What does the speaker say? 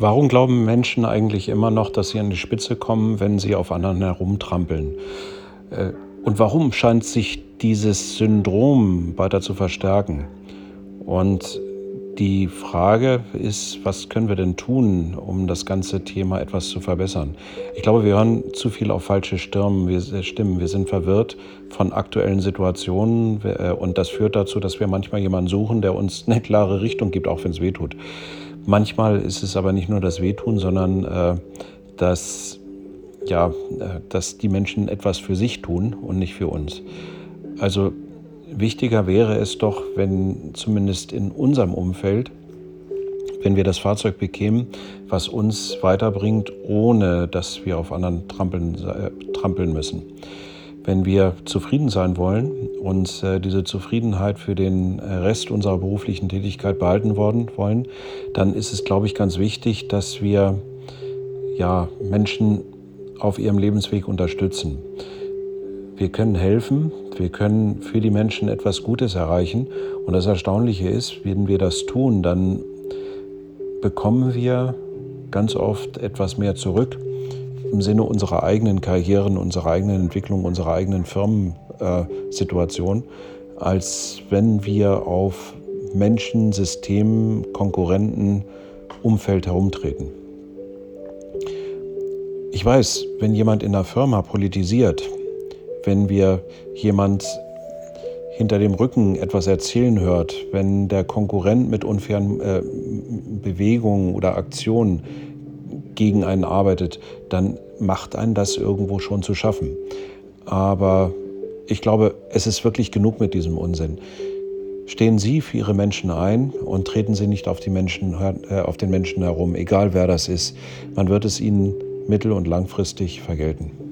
Warum glauben Menschen eigentlich immer noch, dass sie an die Spitze kommen, wenn sie auf anderen herumtrampeln? Äh, und warum scheint sich dieses Syndrom weiter zu verstärken? Und die Frage ist, was können wir denn tun, um das ganze Thema etwas zu verbessern? Ich glaube, wir hören zu viel auf falsche Stimmen. Wir, äh, Stimmen. wir sind verwirrt von aktuellen Situationen äh, und das führt dazu, dass wir manchmal jemanden suchen, der uns eine klare Richtung gibt, auch wenn es weh tut. Manchmal ist es aber nicht nur das Wehtun, sondern äh, dass, ja, äh, dass die Menschen etwas für sich tun und nicht für uns. Also wichtiger wäre es doch, wenn zumindest in unserem Umfeld, wenn wir das Fahrzeug bekämen, was uns weiterbringt, ohne dass wir auf anderen trampeln, äh, trampeln müssen wenn wir zufrieden sein wollen und äh, diese Zufriedenheit für den äh, Rest unserer beruflichen Tätigkeit behalten worden, wollen, dann ist es, glaube ich, ganz wichtig, dass wir ja, Menschen auf ihrem Lebensweg unterstützen. Wir können helfen, wir können für die Menschen etwas Gutes erreichen. Und das Erstaunliche ist, wenn wir das tun, dann bekommen wir ganz oft etwas mehr zurück im Sinne unserer eigenen Karrieren, unserer eigenen Entwicklung, unserer eigenen Firmensituation, als wenn wir auf Menschen, Systemen, Konkurrenten, Umfeld herumtreten. Ich weiß, wenn jemand in der Firma politisiert, wenn wir jemand hinter dem Rücken etwas erzählen hört, wenn der Konkurrent mit unfairen äh, Bewegungen oder Aktionen gegen einen arbeitet, dann macht einen das irgendwo schon zu schaffen. Aber ich glaube, es ist wirklich genug mit diesem Unsinn. Stehen Sie für Ihre Menschen ein und treten Sie nicht auf, die Menschen, äh, auf den Menschen herum, egal wer das ist. Man wird es Ihnen mittel- und langfristig vergelten.